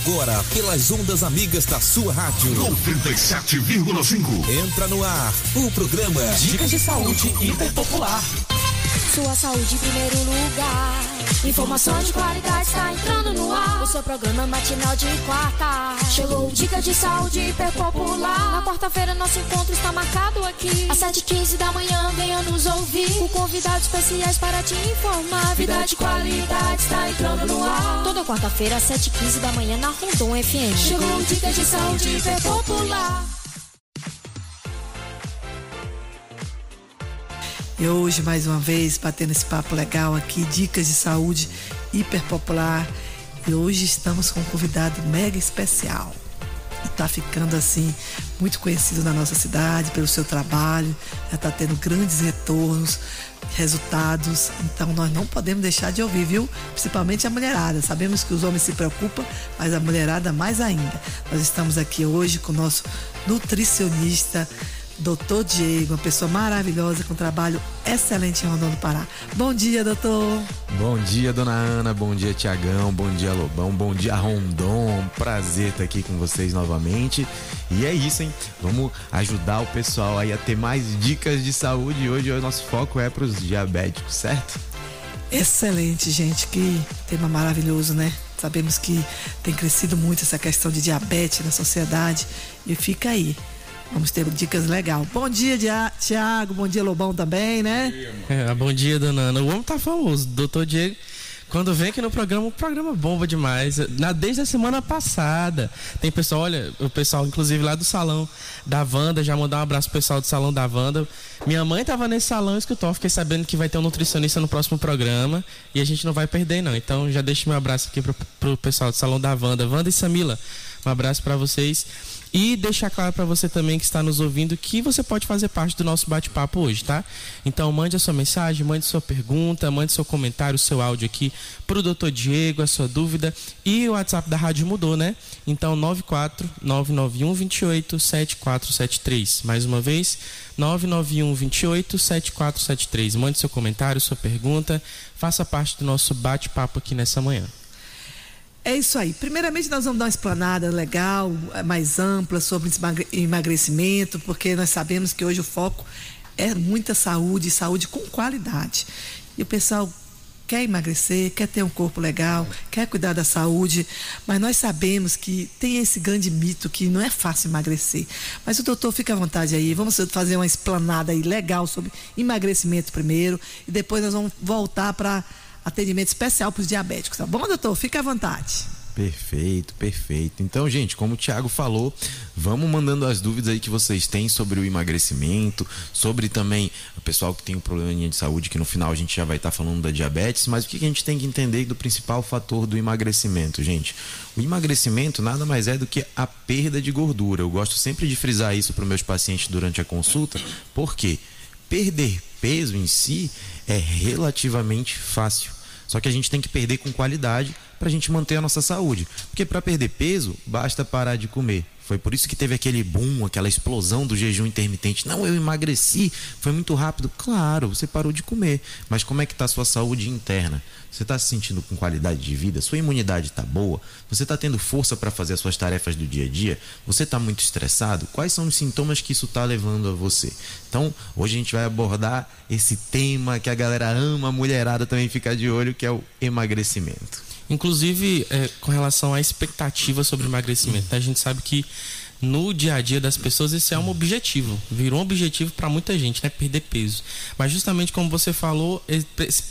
Agora, pelas ondas amigas da sua rádio. 97,5. Entra no ar o programa Dicas de Saúde Hiperpopular. Sua saúde em primeiro lugar. Informação de qualidade está entrando no ar. O seu programa matinal de quarta. Chegou Dicas de Saúde Hiperpopular. Na quarta-feira nosso encontro está marcado aqui. Às 7h15 da manhã venha nos ouvir. Com convidados especiais para te informar. Vida de qualidade está entrando no ar. Toda quarta-feira às 7h15 da manhã na Rondon FM. Chegou Dicas de Saúde Hiperpopular. E hoje, mais uma vez, batendo esse papo legal aqui, dicas de saúde hiper popular. E hoje estamos com um convidado mega especial. E tá ficando assim, muito conhecido na nossa cidade pelo seu trabalho, já tá tendo grandes retornos, resultados. Então nós não podemos deixar de ouvir, viu? Principalmente a mulherada. Sabemos que os homens se preocupam, mas a mulherada mais ainda. Nós estamos aqui hoje com o nosso nutricionista Doutor Diego, uma pessoa maravilhosa com um trabalho excelente em Rondônia do Pará. Bom dia, doutor. Bom dia, dona Ana. Bom dia, Tiagão. Bom dia, Lobão. Bom dia, Rondon. Prazer estar aqui com vocês novamente. E é isso, hein? Vamos ajudar o pessoal aí a ter mais dicas de saúde. Hoje o nosso foco é para os diabéticos, certo? Excelente, gente. Que tema maravilhoso, né? Sabemos que tem crescido muito essa questão de diabetes na sociedade. E fica aí Vamos ter dicas legais. Bom dia, Tiago. Bom dia, Lobão também, né? É, bom dia, dona Ana. O homem tá famoso. Doutor Diego, quando vem aqui no programa, o programa bomba demais. Na, desde a semana passada. Tem pessoal, olha, o pessoal, inclusive lá do salão da Wanda, já mandar um abraço pro pessoal do salão da Wanda. Minha mãe tava nesse salão e escutou, fiquei sabendo que vai ter um nutricionista no próximo programa e a gente não vai perder, não. Então já deixo meu abraço aqui pro, pro pessoal do salão da Wanda. Wanda e Samila, um abraço para vocês. E deixar claro para você também que está nos ouvindo que você pode fazer parte do nosso bate-papo hoje, tá? Então mande a sua mensagem, mande sua pergunta, mande seu comentário, seu áudio aqui para o doutor Diego, a sua dúvida. E o WhatsApp da rádio mudou, né? Então 94 991 28 7473. Mais uma vez, 991 28 7473. Mande seu comentário, sua pergunta, faça parte do nosso bate-papo aqui nessa manhã. É isso aí. Primeiramente, nós vamos dar uma explanada legal, eh, mais ampla sobre emagrecimento, porque nós sabemos que hoje o foco é muita saúde, saúde com qualidade. E o pessoal quer emagrecer, quer ter um corpo legal, quer cuidar da saúde, mas nós sabemos que tem esse grande mito que não é fácil emagrecer. Mas o doutor fica à vontade aí, vamos fazer uma explanada aí legal sobre emagrecimento primeiro e depois nós vamos voltar para atendimento especial para os diabéticos, tá bom, doutor? Fique à vontade. Perfeito, perfeito. Então, gente, como o Thiago falou, vamos mandando as dúvidas aí que vocês têm sobre o emagrecimento, sobre também o pessoal que tem um probleminha de saúde, que no final a gente já vai estar tá falando da diabetes, mas o que a gente tem que entender do principal fator do emagrecimento, gente? O emagrecimento nada mais é do que a perda de gordura. Eu gosto sempre de frisar isso para os meus pacientes durante a consulta, porque perder peso em si é relativamente fácil. Só que a gente tem que perder com qualidade para a gente manter a nossa saúde. Porque para perder peso, basta parar de comer. Foi por isso que teve aquele boom, aquela explosão do jejum intermitente. Não, eu emagreci, foi muito rápido. Claro, você parou de comer. Mas como é que está a sua saúde interna? Você está se sentindo com qualidade de vida? Sua imunidade está boa? Você está tendo força para fazer as suas tarefas do dia a dia? Você está muito estressado? Quais são os sintomas que isso está levando a você? Então, hoje a gente vai abordar esse tema que a galera ama, a mulherada também fica de olho, que é o emagrecimento. Inclusive, é, com relação à expectativa sobre emagrecimento, a gente sabe que no dia a dia das pessoas esse é um objetivo, virou um objetivo para muita gente, né? Perder peso. Mas justamente como você falou,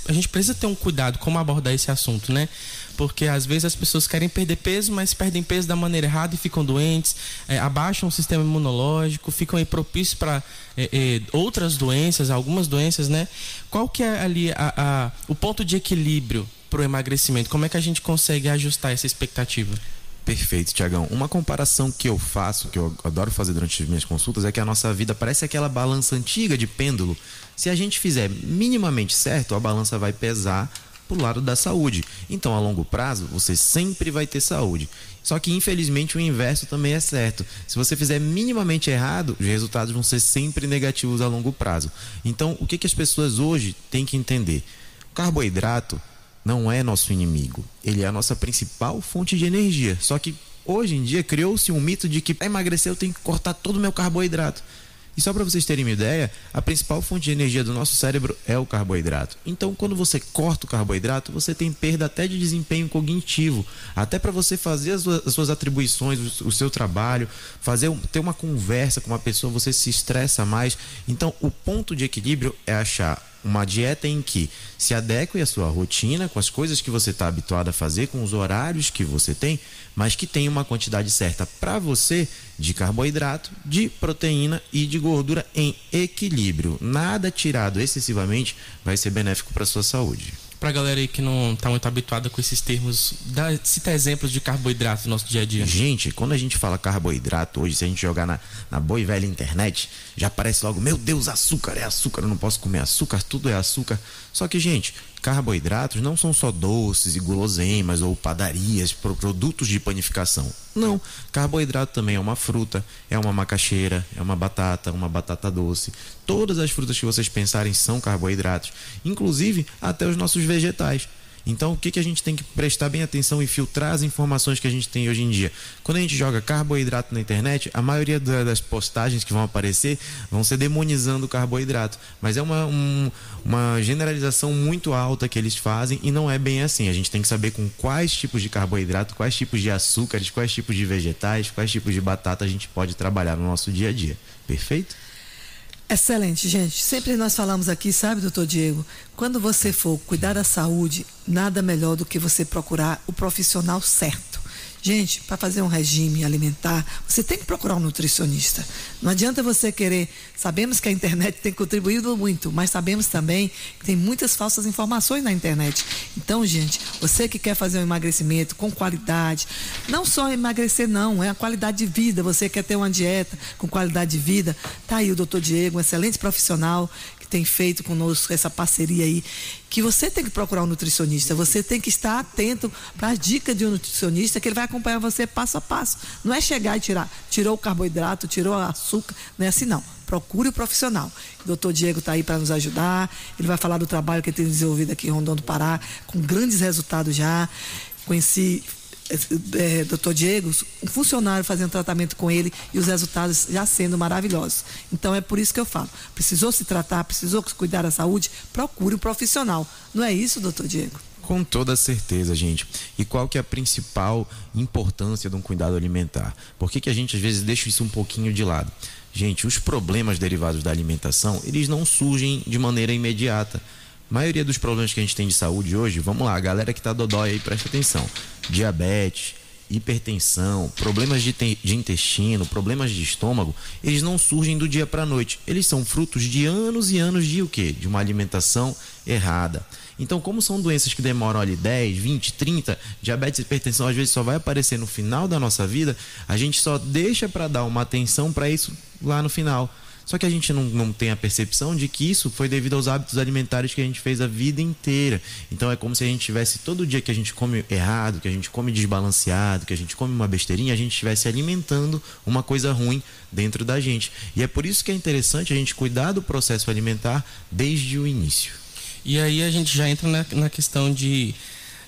a gente precisa ter um cuidado como abordar esse assunto, né? Porque às vezes as pessoas querem perder peso, mas perdem peso da maneira errada e ficam doentes, é, abaixam o sistema imunológico, ficam propícios para é, é, outras doenças, algumas doenças, né? Qual que é ali a, a, o ponto de equilíbrio para o emagrecimento? Como é que a gente consegue ajustar essa expectativa? Perfeito, Tiagão. Uma comparação que eu faço, que eu adoro fazer durante as minhas consultas, é que a nossa vida parece aquela balança antiga de pêndulo. Se a gente fizer minimamente certo, a balança vai pesar pro lado da saúde. Então, a longo prazo, você sempre vai ter saúde. Só que, infelizmente, o inverso também é certo. Se você fizer minimamente errado, os resultados vão ser sempre negativos a longo prazo. Então, o que, que as pessoas hoje têm que entender? O carboidrato não é nosso inimigo. Ele é a nossa principal fonte de energia. Só que hoje em dia criou-se um mito de que para emagrecer eu tenho que cortar todo o meu carboidrato. E só para vocês terem uma ideia, a principal fonte de energia do nosso cérebro é o carboidrato. Então, quando você corta o carboidrato, você tem perda até de desempenho cognitivo, até para você fazer as suas, as suas atribuições, o, seu trabalho, fazer ter uma conversa com uma pessoa, você se estressa mais. Então, o ponto de equilíbrio é achar uma dieta em que se adeque à sua rotina, com as coisas que você está habituado a fazer, com os horários que você tem, mas que tenha uma quantidade certa para você de carboidrato, de proteína e de gordura em equilíbrio. Nada tirado excessivamente vai ser benéfico para sua saúde pra galera aí que não tá muito habituada com esses termos, dá, cita exemplos de carboidrato no nosso dia a dia. Gente, quando a gente fala carboidrato hoje, se a gente jogar na, na boa e velha internet, já aparece logo, meu Deus, açúcar é açúcar, eu não posso comer açúcar, tudo é açúcar. Só que, gente, carboidratos não são só doces e guloseimas ou padarias, produtos de panificação. Não, carboidrato também é uma fruta, é uma macaxeira, é uma batata, uma batata doce. Todas as frutas que vocês pensarem são carboidratos, inclusive até os nossos vegetais. Então, o que, que a gente tem que prestar bem atenção e filtrar as informações que a gente tem hoje em dia? Quando a gente joga carboidrato na internet, a maioria das postagens que vão aparecer vão ser demonizando o carboidrato. Mas é uma, um, uma generalização muito alta que eles fazem e não é bem assim. A gente tem que saber com quais tipos de carboidrato, quais tipos de açúcares, quais tipos de vegetais, quais tipos de batata a gente pode trabalhar no nosso dia a dia. Perfeito? Excelente, gente. Sempre nós falamos aqui, sabe, doutor Diego? Quando você for cuidar da saúde, nada melhor do que você procurar o profissional certo. Gente, para fazer um regime alimentar, você tem que procurar um nutricionista. Não adianta você querer. Sabemos que a internet tem contribuído muito, mas sabemos também que tem muitas falsas informações na internet. Então, gente, você que quer fazer um emagrecimento com qualidade, não só emagrecer, não, é a qualidade de vida. Você quer ter uma dieta com qualidade de vida, tá aí o doutor Diego, um excelente profissional que tem feito conosco essa parceria aí, que você tem que procurar um nutricionista, você tem que estar atento para as dicas de um nutricionista, que ele vai acompanhar você passo a passo. Não é chegar e tirar, tirou o carboidrato, tirou o açúcar, não é assim não. Procure o profissional. O doutor Diego está aí para nos ajudar, ele vai falar do trabalho que ele tem desenvolvido aqui em Rondon do Pará, com grandes resultados já. Conheci é, doutor Diego, um funcionário fazendo tratamento com ele e os resultados já sendo maravilhosos. Então é por isso que eu falo: precisou se tratar, precisou cuidar da saúde, procure um profissional. Não é isso, doutor Diego? Com toda certeza, gente. E qual que é a principal importância de um cuidado alimentar? Por que, que a gente às vezes deixa isso um pouquinho de lado? Gente, os problemas derivados da alimentação, eles não surgem de maneira imediata a maioria dos problemas que a gente tem de saúde hoje, vamos lá, galera que tá dodói aí, presta atenção. Diabetes, hipertensão, problemas de, de, intestino, problemas de estômago, eles não surgem do dia para a noite. Eles são frutos de anos e anos de o quê? De uma alimentação errada. Então, como são doenças que demoram ali 10, 20, 30, diabetes e hipertensão às vezes só vai aparecer no final da nossa vida, a gente só deixa para dar uma atenção para isso lá no final. Só que a gente não, não tem a percepção de que isso foi devido aos hábitos alimentares que a gente fez a vida inteira. Então é como se a gente tivesse todo dia que a gente come errado, que a gente come desbalanceado, que a gente come uma besteirinha, a gente estivesse alimentando uma coisa ruim dentro da gente. E é por isso que é interessante a gente cuidar do processo alimentar desde o início. E aí a gente já entra na, na questão de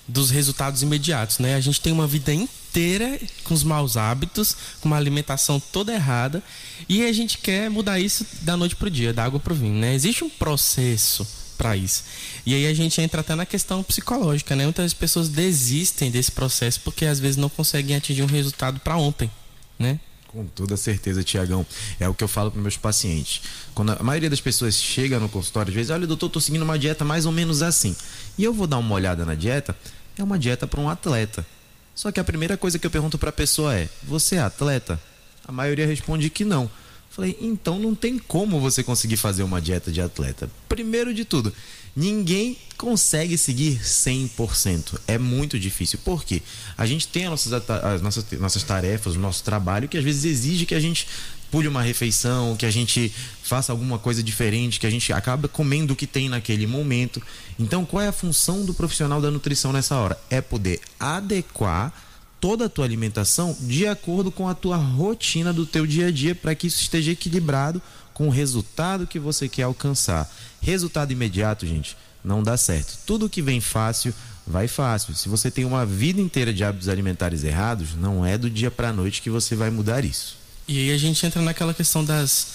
dos resultados imediatos, né? A gente tem uma vida inteira com os maus hábitos, com uma alimentação toda errada, e a gente quer mudar isso da noite pro dia, da água pro vinho, né? Existe um processo para isso. E aí a gente entra até na questão psicológica, né? Muitas pessoas desistem desse processo porque às vezes não conseguem atingir um resultado para ontem, né? Com toda certeza, Tiagão. É o que eu falo para meus pacientes. Quando a maioria das pessoas chega no consultório, às vezes, olha, doutor, tô seguindo uma dieta mais ou menos assim. E eu vou dar uma olhada na dieta, é uma dieta para um atleta. Só que a primeira coisa que eu pergunto para a pessoa é: você é atleta? A maioria responde que não. Falei, então não tem como você conseguir fazer uma dieta de atleta. Primeiro de tudo, ninguém consegue seguir 100%. É muito difícil. Por quê? A gente tem as nossas, as nossas, nossas tarefas, o nosso trabalho, que às vezes exige que a gente pule uma refeição, que a gente faça alguma coisa diferente, que a gente acaba comendo o que tem naquele momento. Então, qual é a função do profissional da nutrição nessa hora? É poder adequar toda a tua alimentação de acordo com a tua rotina do teu dia a dia para que isso esteja equilibrado com o resultado que você quer alcançar. Resultado imediato, gente, não dá certo. Tudo que vem fácil vai fácil. Se você tem uma vida inteira de hábitos alimentares errados, não é do dia para a noite que você vai mudar isso. E aí a gente entra naquela questão das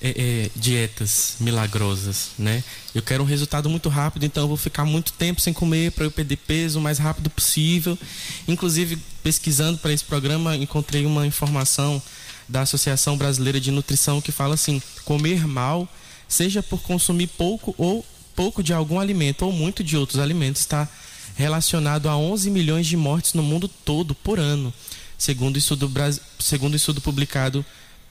é, é, dietas milagrosas, né? Eu quero um resultado muito rápido, então eu vou ficar muito tempo sem comer para eu perder peso o mais rápido possível. Inclusive, pesquisando para esse programa, encontrei uma informação da Associação Brasileira de Nutrição que fala assim: comer mal, seja por consumir pouco ou pouco de algum alimento ou muito de outros alimentos, está relacionado a 11 milhões de mortes no mundo todo por ano, segundo estudo, segundo estudo publicado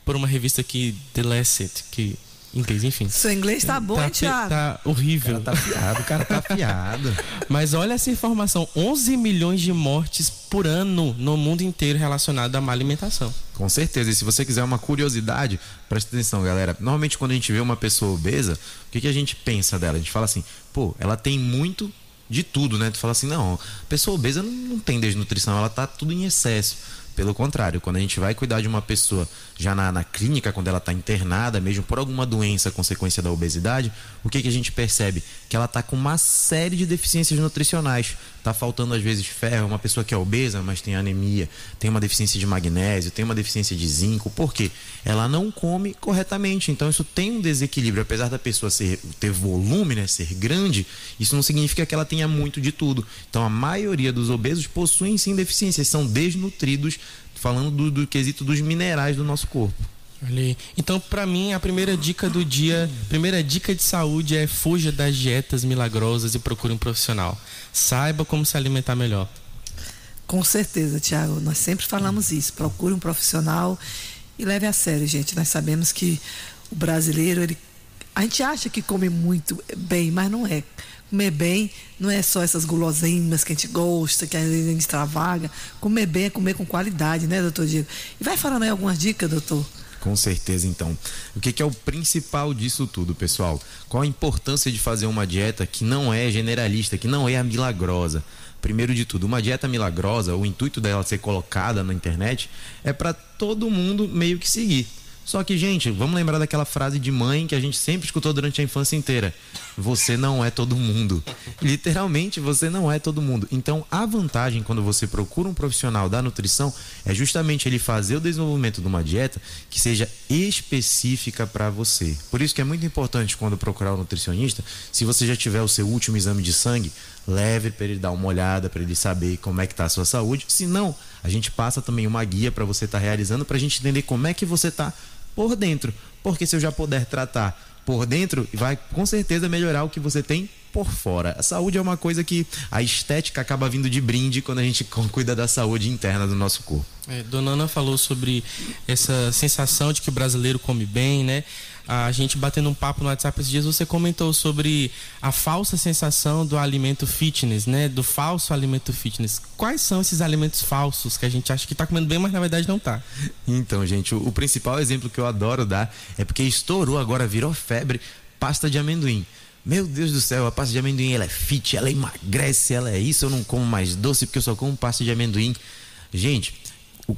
por uma revista aqui, The Lancet, que inglês, enfim. Seu inglês tá bom, tá, hein, Thiago? Tá horrível. O cara tá fiado, o cara tá fiado. Mas olha essa informação: 11 milhões de mortes por ano no mundo inteiro relacionado à má alimentação. Com certeza. E se você quiser uma curiosidade, preste atenção, galera. Normalmente, quando a gente vê uma pessoa obesa, o que, que a gente pensa dela? A gente fala assim, pô, ela tem muito de tudo, né? Tu fala assim, não, a pessoa obesa não, não tem desnutrição, ela tá tudo em excesso. Pelo contrário, quando a gente vai cuidar de uma pessoa já na, na clínica, quando ela está internada, mesmo por alguma doença consequência da obesidade, o que, que a gente percebe? Que ela está com uma série de deficiências nutricionais. Está faltando às vezes ferro, uma pessoa que é obesa, mas tem anemia, tem uma deficiência de magnésio, tem uma deficiência de zinco. Por quê? Ela não come corretamente. Então isso tem um desequilíbrio. Apesar da pessoa ser, ter volume, né, ser grande, isso não significa que ela tenha muito de tudo. Então a maioria dos obesos possuem sim deficiências, são desnutridos falando do, do quesito dos minerais do nosso corpo. Ali. Então, para mim, a primeira dica do dia, primeira dica de saúde é fuja das dietas milagrosas e procure um profissional. Saiba como se alimentar melhor. Com certeza, Tiago. Nós sempre falamos isso. Procure um profissional e leve a sério, gente. Nós sabemos que o brasileiro, ele, a gente acha que come muito bem, mas não é comer bem não é só essas guloseimas que a gente gosta, que a gente extravaga. Comer bem é comer com qualidade, né, doutor Diego? E vai falando aí algumas dicas, doutor. Com certeza, então. O que, que, é o principal disso tudo, pessoal? Qual a importância de fazer uma dieta que não é generalista, que não é a milagrosa? Primeiro de tudo, uma dieta milagrosa, o intuito dela ser colocada na internet é para todo mundo meio que seguir. Só que, gente, vamos lembrar daquela frase de mãe que a gente sempre escutou durante a infância inteira: Você não é todo mundo. Literalmente, você não é todo mundo. Então, a vantagem quando você procura um profissional da nutrição é justamente ele fazer o desenvolvimento de uma dieta que seja específica para você. Por isso que é muito importante quando procurar um nutricionista, se você já tiver o seu último exame de sangue, leve para ele dar uma olhada, para ele saber como é que está a sua saúde. Se não, a gente passa também uma guia para você estar tá realizando, para a gente entender como é que você está por dentro. Porque se eu já puder tratar por dentro, vai com certeza melhorar o que você tem por fora. A saúde é uma coisa que a estética acaba vindo de brinde quando a gente cuida da saúde interna do nosso corpo. É, Dona Ana falou sobre essa sensação de que o brasileiro come bem, né? A gente batendo um papo no WhatsApp esses dias, você comentou sobre a falsa sensação do alimento fitness, né? Do falso alimento fitness. Quais são esses alimentos falsos que a gente acha que está comendo bem, mas na verdade não está? Então, gente, o, o principal exemplo que eu adoro dar é porque estourou agora, virou febre, pasta de amendoim. Meu Deus do céu, a pasta de amendoim ela é fit, ela emagrece, ela é isso, eu não como mais doce porque eu só como pasta de amendoim. Gente,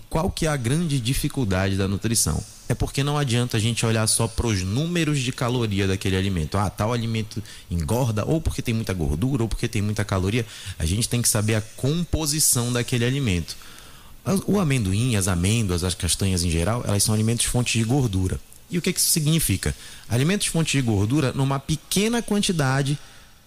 qual que é a grande dificuldade da nutrição? É porque não adianta a gente olhar só para os números de caloria daquele alimento. Ah, tal alimento engorda, ou porque tem muita gordura, ou porque tem muita caloria. A gente tem que saber a composição daquele alimento. O amendoim, as amêndoas, as castanhas em geral, elas são alimentos fontes de gordura. E o que, que isso significa? Alimentos fontes de gordura, numa pequena quantidade,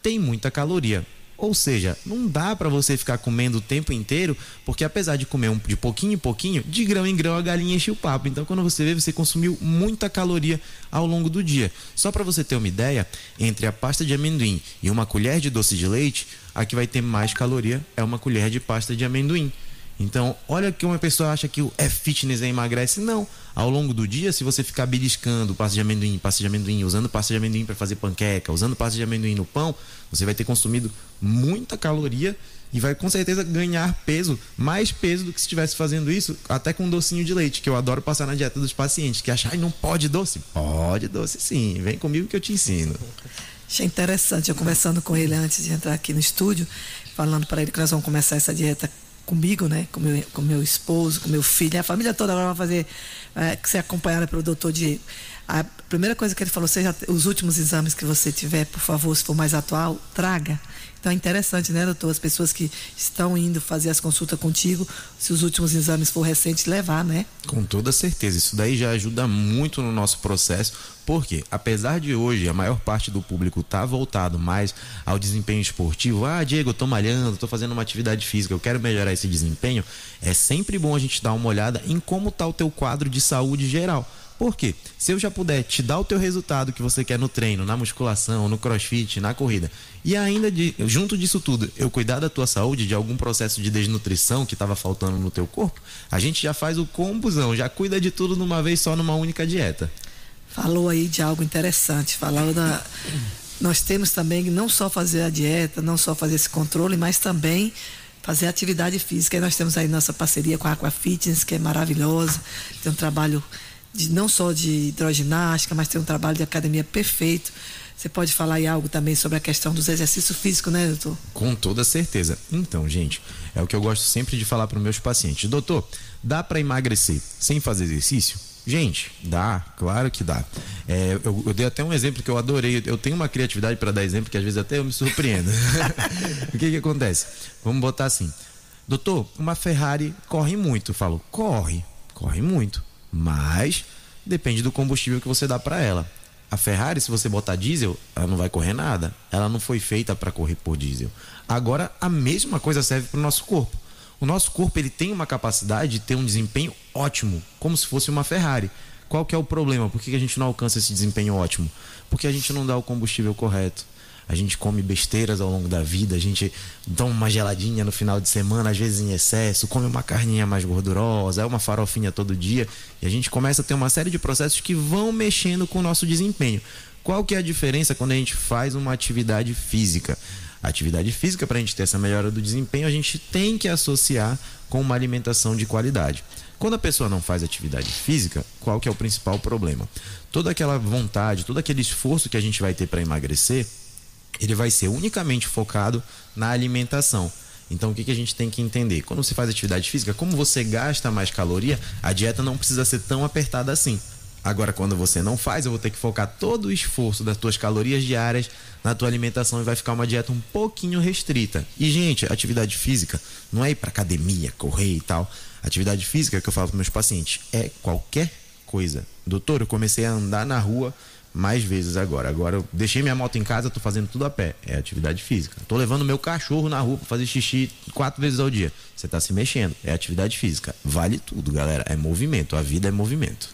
tem muita caloria. Ou seja, não dá para você ficar comendo o tempo inteiro, porque apesar de comer um, de pouquinho em pouquinho, de grão em grão a galinha enche o papo. Então, quando você vê, você consumiu muita caloria ao longo do dia. Só para você ter uma ideia, entre a pasta de amendoim e uma colher de doce de leite, a que vai ter mais caloria é uma colher de pasta de amendoim. Então, olha que uma pessoa acha que o é fitness e emagrece. Não. Ao longo do dia, se você ficar beliscando pasta de amendoim, pasta de amendoim, usando pasta de amendoim para fazer panqueca, usando pasta de amendoim no pão, você vai ter consumido muita caloria e vai com certeza ganhar peso, mais peso do que se estivesse fazendo isso, até com um docinho de leite, que eu adoro passar na dieta dos pacientes, que acham, ai, não pode doce? Pode doce sim, vem comigo que eu te ensino. Achei interessante, eu conversando com ele antes de entrar aqui no estúdio, falando para ele que nós vamos começar essa dieta comigo, né? Com meu, com meu esposo, com meu filho, a família toda agora vai fazer, é, ser acompanhada pelo doutor Diego. A primeira coisa que ele falou, seja os últimos exames que você tiver, por favor, se for mais atual, traga. Então é interessante, né, doutor? As pessoas que estão indo fazer as consultas contigo, se os últimos exames for recentes, levar, né? Com toda certeza. Isso daí já ajuda muito no nosso processo, porque apesar de hoje a maior parte do público tá voltado mais ao desempenho esportivo, ah, Diego, eu tô malhando, tô fazendo uma atividade física, eu quero melhorar esse desempenho, é sempre bom a gente dar uma olhada em como tá o teu quadro de saúde geral por quê? Se eu já puder te dar o teu resultado que você quer no treino, na musculação, no crossfit, na corrida, e ainda de, junto disso tudo, eu cuidar da tua saúde, de algum processo de desnutrição que estava faltando no teu corpo, a gente já faz o combusão, já cuida de tudo numa vez só numa única dieta. Falou aí de algo interessante, falou da nós temos também não só fazer a dieta, não só fazer esse controle, mas também fazer atividade física. E nós temos aí nossa parceria com a Aqua Fitness, que é maravilhosa, tem um trabalho de não só de hidroginástica, mas tem um trabalho de academia perfeito. Você pode falar aí algo também sobre a questão dos exercícios físicos, né, doutor? Com toda certeza. Então, gente, é o que eu gosto sempre de falar para os meus pacientes. Doutor, dá para emagrecer sem fazer exercício? Gente, dá, claro que dá. É, eu, eu, dei até um exemplo que eu adorei. Eu tenho uma criatividade para dar exemplo que às vezes até eu me surpreendo. o que que acontece? Vamos botar assim. Doutor, uma Ferrari corre muito. Eu falo, corre, corre muito. Mas depende do combustível que você dá para ela. A Ferrari, se você botar diesel, ela não vai correr nada. Ela não foi feita para correr por diesel. Agora, a mesma coisa serve para o nosso corpo. O nosso corpo ele tem uma capacidade de ter um desempenho ótimo, como se fosse uma Ferrari. Qual que é o problema? Por que a gente não alcança esse desempenho ótimo? Porque a gente não dá o combustível correto a gente come besteiras ao longo da vida, a gente toma uma geladinha no final de semana, às vezes em excesso, come uma carninha mais gordurosa, é uma farofinha todo dia, e a gente começa a ter uma série de processos que vão mexendo com o nosso desempenho. Qual que é a diferença quando a gente faz uma atividade física? Atividade física, para a gente ter essa melhora do desempenho, a gente tem que associar com uma alimentação de qualidade. Quando a pessoa não faz atividade física, qual que é o principal problema? Toda aquela vontade, todo aquele esforço que a gente vai ter para emagrecer, ele vai ser unicamente focado na alimentação. Então, o que, que a gente tem que entender? Quando você faz atividade física, como você gasta mais caloria, a dieta não precisa ser tão apertada assim. Agora, quando você não faz, eu vou ter que focar todo o esforço das tuas calorias diárias na tua alimentação e vai ficar uma dieta um pouquinho restrita. E, gente, atividade física não é ir para academia, correr e tal. Atividade física que eu falo para meus pacientes é qualquer coisa. Doutor, eu comecei a andar na rua mais vezes agora. Agora eu deixei minha moto em casa, tô fazendo tudo a pé. É atividade física. Tô levando meu cachorro na rua para fazer xixi quatro vezes ao dia. Você tá se mexendo. É atividade física. Vale tudo, galera. É movimento. A vida é movimento.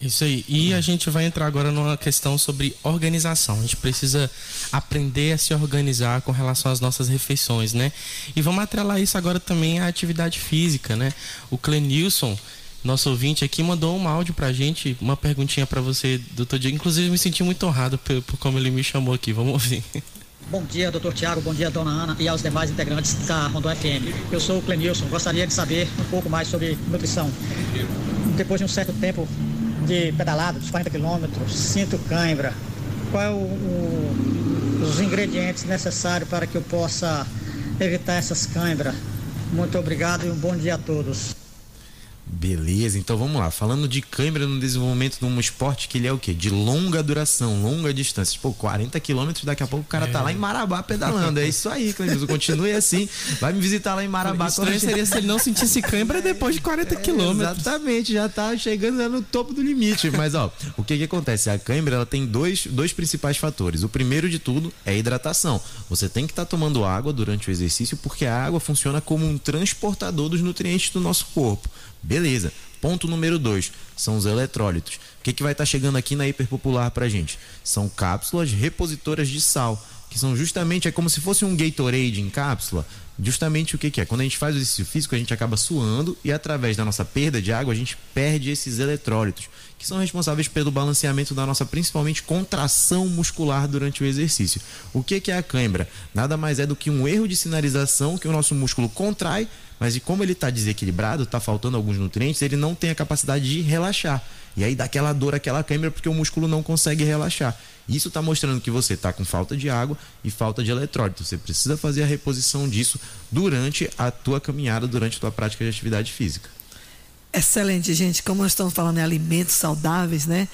Isso aí. E a gente vai entrar agora numa questão sobre organização. A gente precisa aprender a se organizar com relação às nossas refeições, né? E vamos atrelar isso agora também à atividade física, né? O Clenilson, nosso ouvinte aqui mandou um áudio pra gente, uma perguntinha para você, doutor Diego. Inclusive, me senti muito honrado por, por, como ele me chamou aqui. Vamos ouvir. Bom dia, doutor Tiago, bom dia, dona Ana e aos demais integrantes da Rondon FM. Eu sou o Clenilson, gostaria de saber um pouco mais sobre nutrição. Depois de um certo tempo de pedalada, dos 40 quilômetros, sinto cãibra. Qual é o, o, os ingredientes necessários para que eu possa evitar essas cãibras? Muito obrigado e um bom dia a todos. Beleza, então vamos lá. Falando de câimbra no desenvolvimento de um esporte que ele é o quê? De longa duração, longa distância. Pô, 40 quilômetros, daqui a pouco o cara tá é. tá lá em Marabá pedalando. É isso aí, Clemilson. Continue assim. Vai me visitar lá em Marabá. O estranho seria se ele não sentisse câimbra depois de 40 é, quilômetros. Exatamente, já tá chegando no topo do limite. Mas, ó, o que que acontece? A câimbra, ela tem dois, dois principais fatores. O primeiro de tudo é a hidratação. Você tem que estar tá tomando água durante o exercício porque a água funciona como um transportador dos nutrientes do nosso corpo. Beleza. Ponto número dois são os eletrólitos. O que, que vai estar tá chegando aqui na hiperpopular para gente? São cápsulas repositoras de sal, que são justamente, é como se fosse um Gatorade em cápsula. Justamente o que, que é? Quando a gente faz o exercício físico, a gente acaba suando e através da nossa perda de água, a gente perde esses eletrólitos, que são responsáveis pelo balanceamento da nossa, principalmente, contração muscular durante o exercício. O que, que é a cãibra? Nada mais é do que um erro de sinalização que o nosso músculo contrai mas e como ele está desequilibrado, está faltando alguns nutrientes, ele não tem a capacidade de relaxar. E aí dá aquela dor, aquela câimbra, porque o músculo não consegue relaxar. Isso está mostrando que você está com falta de água e falta de eletrólito. Você precisa fazer a reposição disso durante a tua caminhada, durante a tua prática de atividade física. Excelente, gente. Como nós estamos falando em alimentos saudáveis, né?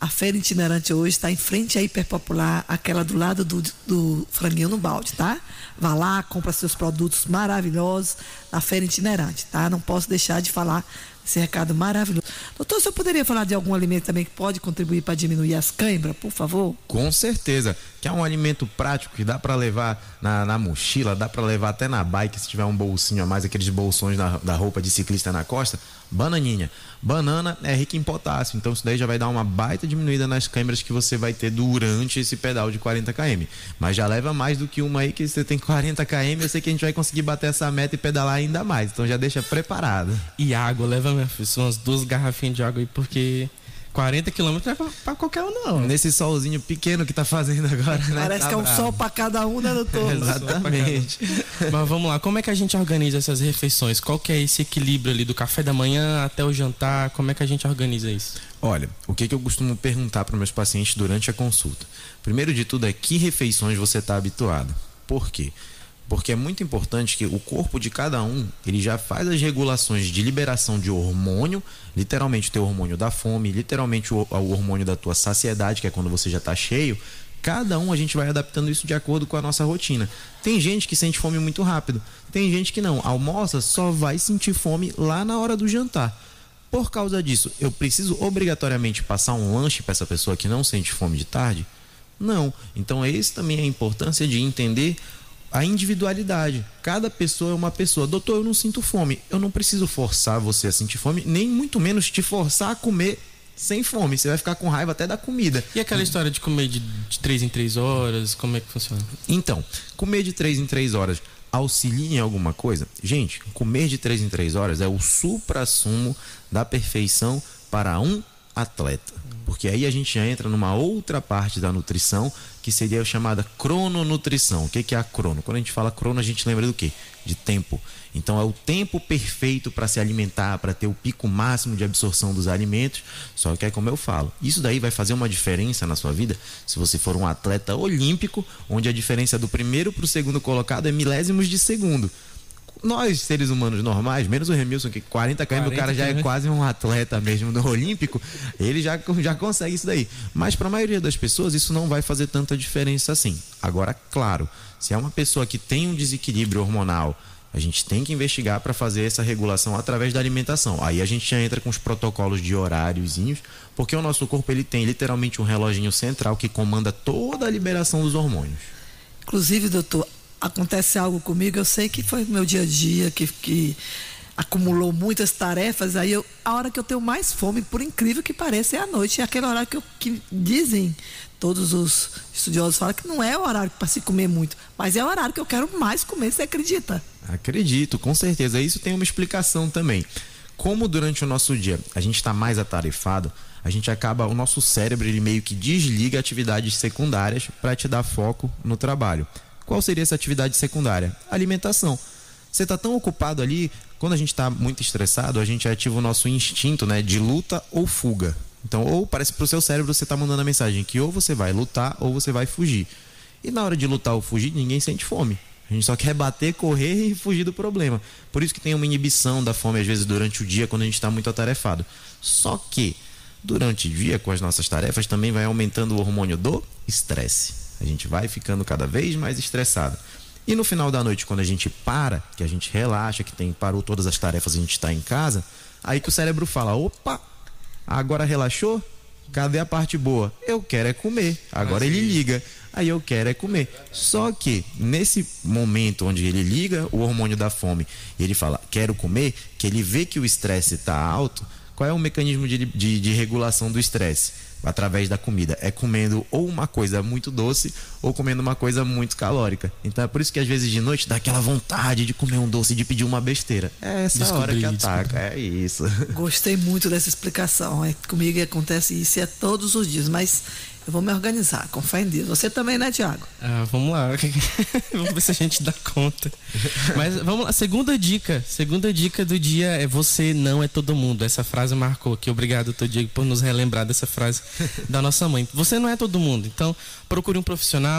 A feira itinerante hoje está em frente à Hiperpopular, aquela do lado do, do franguinho no balde, tá? Vá lá, compra seus produtos maravilhosos na feira itinerante, tá? Não posso deixar de falar esse recado maravilhoso. Doutor, você poderia falar de algum alimento também que pode contribuir para diminuir as câimbras, por favor? Com certeza. Que é um alimento prático que dá para levar na, na, mochila, dá para levar até na bike se tiver um bolsinho a mais, aqueles bolsões da, da roupa de ciclista na costa. Bananinha. Banana é rica em potássio, então isso daí já vai dar uma baita diminuída nas câimbras que você vai ter durante esse pedal de 40 km. Mas já leva mais do que uma aí que você tem 40 km, eu sei que a gente vai conseguir bater essa meta e pedalar ainda mais. Então já deixa preparado. E água, leva minha filha, umas duas garrafinhas de água aí porque 40 quilômetros não é pra, pra, qualquer um, não. Nesse solzinho pequeno que tá fazendo agora, né? Parece tá que é um bravo. sol para cada um, né, doutor? Exatamente. Mas vamos lá, como é que a gente organiza essas refeições? Qual que é esse equilíbrio ali do café da manhã até o jantar? Como é que a gente organiza isso? Olha, o que, que eu costumo perguntar para meus pacientes durante a consulta? Primeiro de tudo é que refeições você está habituado. Por quê? Porque é muito importante que o corpo de cada um, ele já faz as regulações de liberação de hormônio, literalmente o teu hormônio da fome, literalmente o, hormônio da tua saciedade, que é quando você já está cheio. Cada um a gente vai adaptando isso de acordo com a nossa rotina. Tem gente que sente fome muito rápido, tem gente que não. Almoça só vai sentir fome lá na hora do jantar. Por causa disso, eu preciso obrigatoriamente passar um lanche para essa pessoa que não sente fome de tarde? Não. Então, esse também é a importância de entender a individualidade. Cada pessoa é uma pessoa. Doutor, eu não sinto fome. Eu não preciso forçar você a sentir fome, nem muito menos te forçar a comer sem fome. Você vai ficar com raiva até da comida. E aquela história de comer de, de 3 em 3 horas, como é que funciona? Então, comer de 3 em 3 horas auxilia em alguma coisa? Gente, comer de 3 em 3 horas é o supra-sumo da perfeição para um atleta. Porque aí a gente já entra numa outra parte da nutrição que seria a chamada crononutrição. O que, é a crono? Quando a gente fala crono, a gente lembra do quê? De tempo. Então é o tempo perfeito para se alimentar, para ter o pico máximo de absorção dos alimentos. Só que é como eu falo, isso daí vai fazer uma diferença na sua vida se você for um atleta olímpico, onde a diferença do primeiro para o segundo colocado é milésimos de segundo nós, seres humanos normais, menos o Remilson, que 40 km, o cara já é quase um atleta mesmo no Olímpico, ele já, já consegue isso daí. Mas para a maioria das pessoas, isso não vai fazer tanta diferença assim. Agora, claro, se é uma pessoa que tem um desequilíbrio hormonal, a gente tem que investigar para fazer essa regulação através da alimentação. Aí a gente já entra com os protocolos de horáriozinhos, porque o nosso corpo ele tem literalmente um reloginho central que comanda toda a liberação dos hormônios. Inclusive, doutor, acontece algo comigo, eu sei que foi meu dia a dia, que, que acumulou muitas tarefas, aí eu, a hora que eu tenho mais fome, por incrível que pareça, é à noite. É aquele horário que, eu, que dizem, todos os estudiosos falam que não é o horário para se comer muito, mas é o horário que eu quero mais comer, você acredita? Acredito, com certeza. Isso tem uma explicação também. Como durante o nosso dia a gente está mais atarefado, a gente acaba, o nosso cérebro ele meio que desliga atividades secundárias para te dar foco no trabalho. Qual seria essa atividade secundária? Alimentação. Você está tão ocupado ali, quando a gente está muito estressado, a gente ativa o nosso instinto né, de luta ou fuga. Então, ou parece para o seu cérebro você está mandando a mensagem que ou você vai lutar ou você vai fugir. E na hora de lutar ou fugir, ninguém sente fome. A gente só quer bater, correr e fugir do problema. Por isso que tem uma inibição da fome, às vezes, durante o dia, quando a gente está muito atarefado. Só que, durante o dia, com as nossas tarefas, também vai aumentando o hormônio do estresse. A gente vai ficando cada vez mais estressado. E no final da noite, quando a gente para, que a gente relaxa, que tem parou todas as tarefas, a gente está em casa, aí que o cérebro fala: opa, agora relaxou? Cadê a parte boa? Eu quero é comer. Agora ele liga. Aí eu quero é comer. Só que nesse momento onde ele liga o hormônio da fome e ele fala quero comer, que ele vê que o estresse está alto, qual é o mecanismo de, de, de regulação do estresse? Através da comida. É comendo ou uma coisa muito doce ou comendo uma coisa muito calórica. Então é por isso que às vezes de noite dá aquela vontade de comer um doce, de pedir uma besteira. É essa descobri, hora que ataca, descobri. é isso. Gostei muito dessa explicação. É, comigo acontece isso é todos os dias, mas eu vou me organizar, com fé em Deus. Você também, né, Tiago? Ah, vamos lá. vamos ver se a gente dá conta. Mas vamos lá. Segunda dica. Segunda dica do dia é você não é todo mundo. Essa frase marcou aqui. Obrigado, doutor Diego, por nos relembrar dessa frase da nossa mãe. Você não é todo mundo. Então, procure um profissional.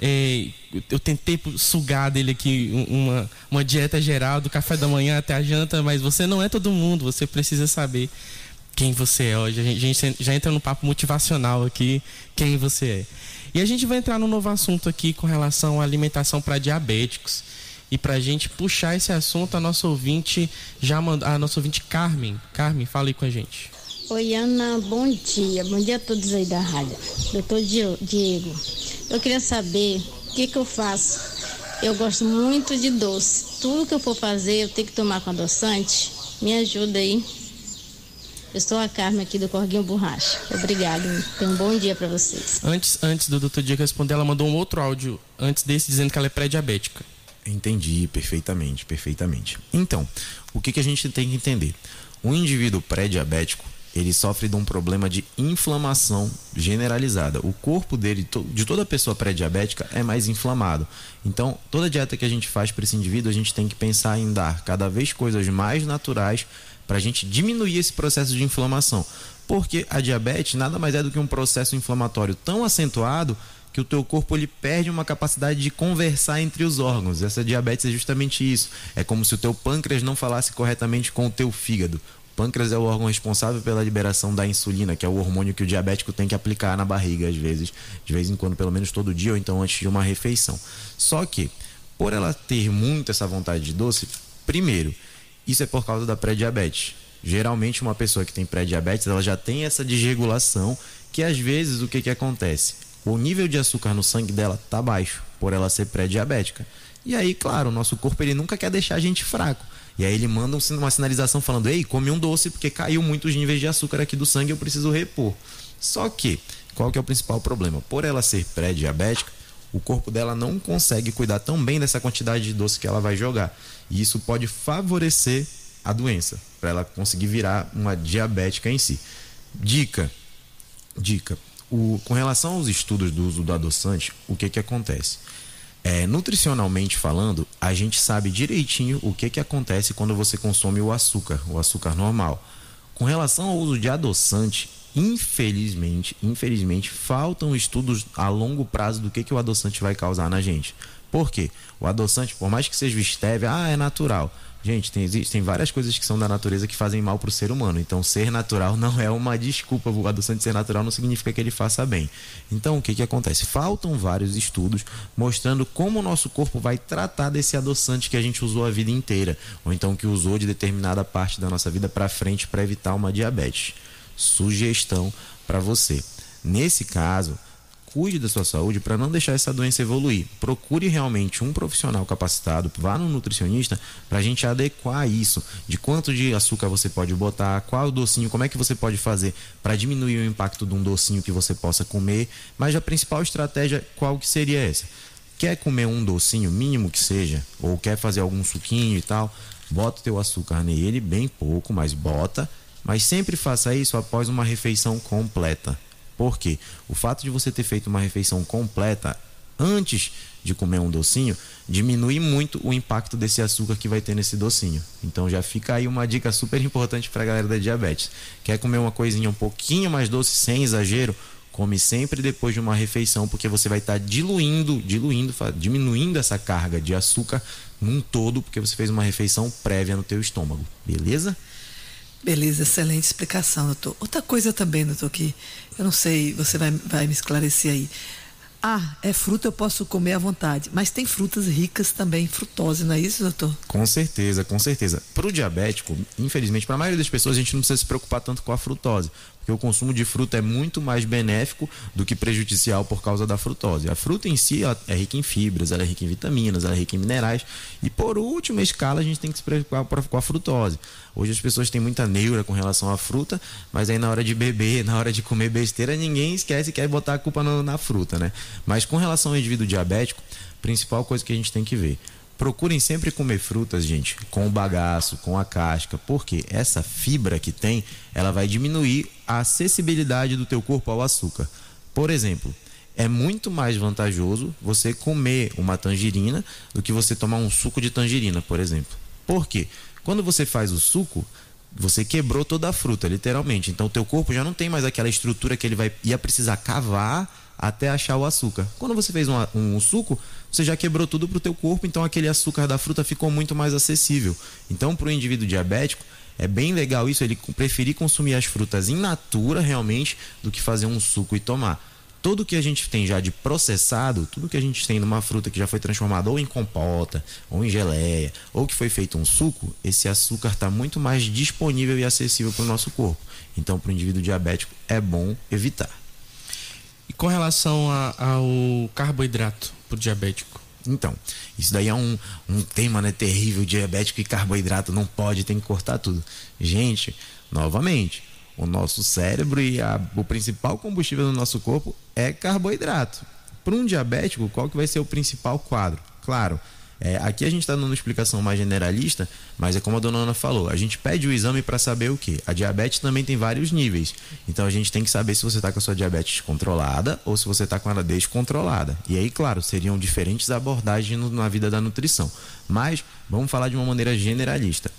É, eu tentei sugar dele aqui uma, uma dieta geral do café da manhã até a janta, mas você não é todo mundo. Você precisa saber quem você é hoje. A gente, já entra no papo motivacional aqui, quem você é. E a gente vai entrar num novo assunto aqui com relação à alimentação para diabéticos. E para a gente puxar esse assunto, a nossa ouvinte já mandou, a nossa ouvinte Carmen. Carmen, fala aí com a gente. Oi, Ana, bom dia. Bom dia a todos aí da rádio. Doutor Diego, eu queria saber o que, que eu faço. Eu gosto muito de doce. Tudo que eu for fazer, eu tenho que tomar com adoçante. Me ajuda aí. Eu sou a Carmen aqui do Corguinho Borracha. Obrigado. Tenha um bom dia para vocês. Antes, antes do doutor Diego responder, ela mandou um outro áudio antes desse dizendo que ela é pré-diabética. Entendi perfeitamente, perfeitamente. Então, o que, que a gente tem que entender? Um indivíduo pré-diabético, ele sofre de um problema de inflamação generalizada. O corpo dele, de toda pessoa pré-diabética, é mais inflamado. Então, toda dieta que a gente faz para esse indivíduo, a gente tem que pensar em dar cada vez coisas mais naturais para a gente diminuir esse processo de inflamação. Porque a diabetes nada mais é do que um processo inflamatório tão acentuado que o teu corpo ele perde uma capacidade de conversar entre os órgãos. Essa diabetes é justamente isso. É como se o teu pâncreas não falasse corretamente com o teu fígado. Pâncreas é o órgão responsável pela liberação da insulina, que é o hormônio que o diabético tem que aplicar na barriga às vezes, de vez em quando, pelo menos todo dia ou então antes de uma refeição. Só que por ela ter muito essa vontade de doce, primeiro, isso é por causa da pré-diabetes. Geralmente uma pessoa que tem pré-diabetes, ela já tem essa desregulação que às vezes o que que acontece? O nível de açúcar no sangue dela tá baixo, por ela ser pré-diabética. E aí, claro, o nosso corpo ele nunca quer deixar a gente fraco. E aí ele manda uma sinalização falando: "Ei, come um doce porque caiu muito os níveis de açúcar aqui do sangue, eu preciso repor". Só que, qual que é o principal problema? Por ela ser pré-diabética, o corpo dela não consegue cuidar tão bem dessa quantidade de doce que ela vai jogar. E isso pode favorecer a doença, para ela conseguir virar uma diabética em si. Dica: dica. O, com relação aos estudos do uso do adoçante, o que, que acontece? É, nutricionalmente falando, a gente sabe direitinho o que, que acontece quando você consome o açúcar, o açúcar normal. Com relação ao uso de adoçante, infelizmente, infelizmente, faltam estudos a longo prazo do que, que o adoçante vai causar na gente. Por quê? O adoçante, por mais que seja estévia, ah, é natural. Gente, tem, tem várias coisas que são da natureza que fazem mal para o ser humano. Então, ser natural não é uma desculpa. O adoçante ser natural não significa que ele faça bem. Então, o que, que acontece? Faltam vários estudos mostrando como o nosso corpo vai tratar desse adoçante que a gente usou a vida inteira, ou então que usou de determinada parte da nossa vida para frente para evitar uma diabetes sugestão para você. Nesse caso, cuide da sua saúde para não deixar essa doença evoluir. Procure realmente um profissional capacitado, vá no nutricionista para a gente adequar isso, de quanto de açúcar você pode botar, qual docinho, como é que você pode fazer para diminuir o impacto de um docinho que você possa comer. Mas a principal estratégia, qual que seria essa? Quer comer um docinho, mínimo que seja, ou quer fazer algum suquinho e tal, bota o teu açúcar nele, bem pouco, mas bota mas sempre faça isso após uma refeição completa. Por quê? O fato de você ter feito uma refeição completa antes de comer um docinho diminui muito o impacto desse açúcar que vai ter nesse docinho. Então já fica aí uma dica super importante para a galera da diabetes. Quer comer uma coisinha um pouquinho mais doce sem exagero? Come sempre depois de uma refeição, porque você vai estar tá diluindo, diluindo, diminuindo essa carga de açúcar num todo, porque você fez uma refeição prévia no teu estômago. Beleza? Beleza, excelente explicação, doutor. Outra coisa também, doutor, que eu não sei, você vai, vai me esclarecer aí. Ah, é fruta, eu posso comer à vontade. Mas tem frutas ricas também, frutose, não é isso, doutor? Com certeza, com certeza. Para o diabético, infelizmente, para a maioria das pessoas, a gente não precisa se preocupar tanto com a frutose porque o consumo de fruta é muito mais benéfico do que prejudicial por causa da frutose. A fruta em si é rica em fibras, ela é rica em vitaminas, ela é rica em minerais. E por última escala, a gente tem que se preocupar com a frutose. Hoje as pessoas têm muita neura com relação à fruta, mas aí na hora de beber, na hora de comer besteira, ninguém esquece e quer botar a culpa na fruta, né? Mas com relação ao indivíduo diabético, principal coisa que a gente tem que ver Procurem sempre comer frutas, gente, com o bagaço, com a casca, porque essa fibra que tem, ela vai diminuir a acessibilidade do teu corpo ao açúcar. Por exemplo, é muito mais vantajoso você comer uma tangerina do que você tomar um suco de tangerina, por exemplo. Por quê? Quando você faz o suco, você quebrou toda a fruta, literalmente. Então o teu corpo já não tem mais aquela estrutura que ele vai ia precisar cavar até achar o açúcar. Quando você fez um, um suco, você já quebrou tudo para o teu corpo, então aquele açúcar da fruta ficou muito mais acessível. Então, para o indivíduo diabético, é bem legal isso, ele preferir consumir as frutas in natura realmente do que fazer um suco e tomar. Tudo que a gente tem já de processado, tudo que a gente tem numa fruta que já foi transformada ou em compota, ou em geleia, ou que foi feito um suco, esse açúcar está muito mais disponível e acessível para o nosso corpo. Então, para o indivíduo diabético, é bom evitar. Com relação a, ao carboidrato para o diabético? Então, isso daí é um, um tema né, terrível, diabético e carboidrato, não pode, tem que cortar tudo. Gente, novamente, o nosso cérebro e a, o principal combustível do nosso corpo é carboidrato. Para um diabético, qual que vai ser o principal quadro? Claro, é, aqui a gente está dando uma explicação mais generalista, mas é como a dona Ana falou, a gente pede o exame para saber o que? A diabetes também tem vários níveis. Então a gente tem que saber se você está com a sua diabetes controlada ou se você está com ela descontrolada. E aí, claro, seriam diferentes abordagens na vida da nutrição. Mas vamos falar de uma maneira generalista.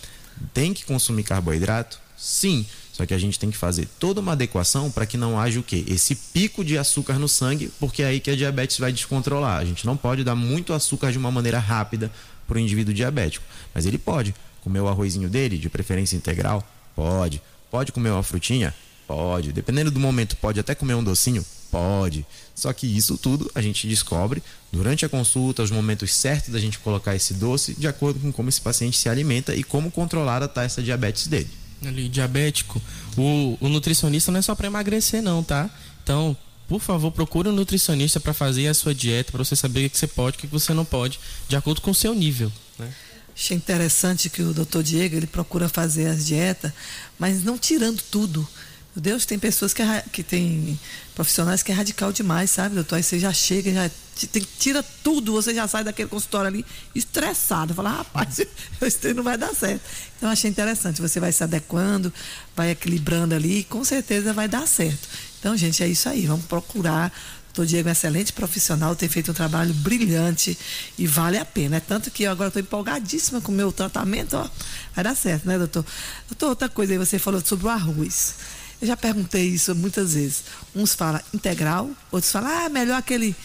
Tem que consumir carboidrato? Sim. Só que a gente tem que fazer toda uma adequação para que não haja o quê? Esse pico de açúcar no sangue, porque é aí que a diabetes vai descontrolar. A gente não pode dar muito açúcar de uma maneira rápida para o indivíduo diabético. Mas ele pode comer o arrozinho dele, de preferência integral? Pode. Pode comer uma frutinha? Pode. Dependendo do momento, pode até comer um docinho? Pode. Só que isso tudo a gente descobre durante a consulta, os momentos certos da gente colocar esse doce, de acordo com como esse paciente se alimenta e como controlar a taxa diabetes dele ali, diabético, o, o nutricionista não é só para emagrecer, não, tá? Então, por favor, procure um nutricionista para fazer a sua dieta, para você saber o que você pode e o que você não pode, de acordo com o seu nível. Né? Achei interessante que o doutor Diego ele procura fazer as dietas, mas não tirando tudo. Meu Deus, tem pessoas que, é, que tem profissionais que é radical demais, sabe, doutor? Aí você já chega, já tira tudo, você já sai daquele consultório ali estressado. Fala, rapaz, isso não vai dar certo. Então achei interessante. Você vai se adequando, vai equilibrando ali e com certeza vai dar certo. Então, gente, é isso aí. Vamos procurar. O Diego é um excelente profissional, tem feito um trabalho brilhante e vale a pena. É tanto que eu agora estou empolgadíssima com o meu tratamento, ó. Vai dar certo, né, doutor? Doutor, outra coisa aí, você falou sobre o arroz. Eu já perguntei isso muitas vezes. Uns falam integral, outros falam, ah, melhor aquele,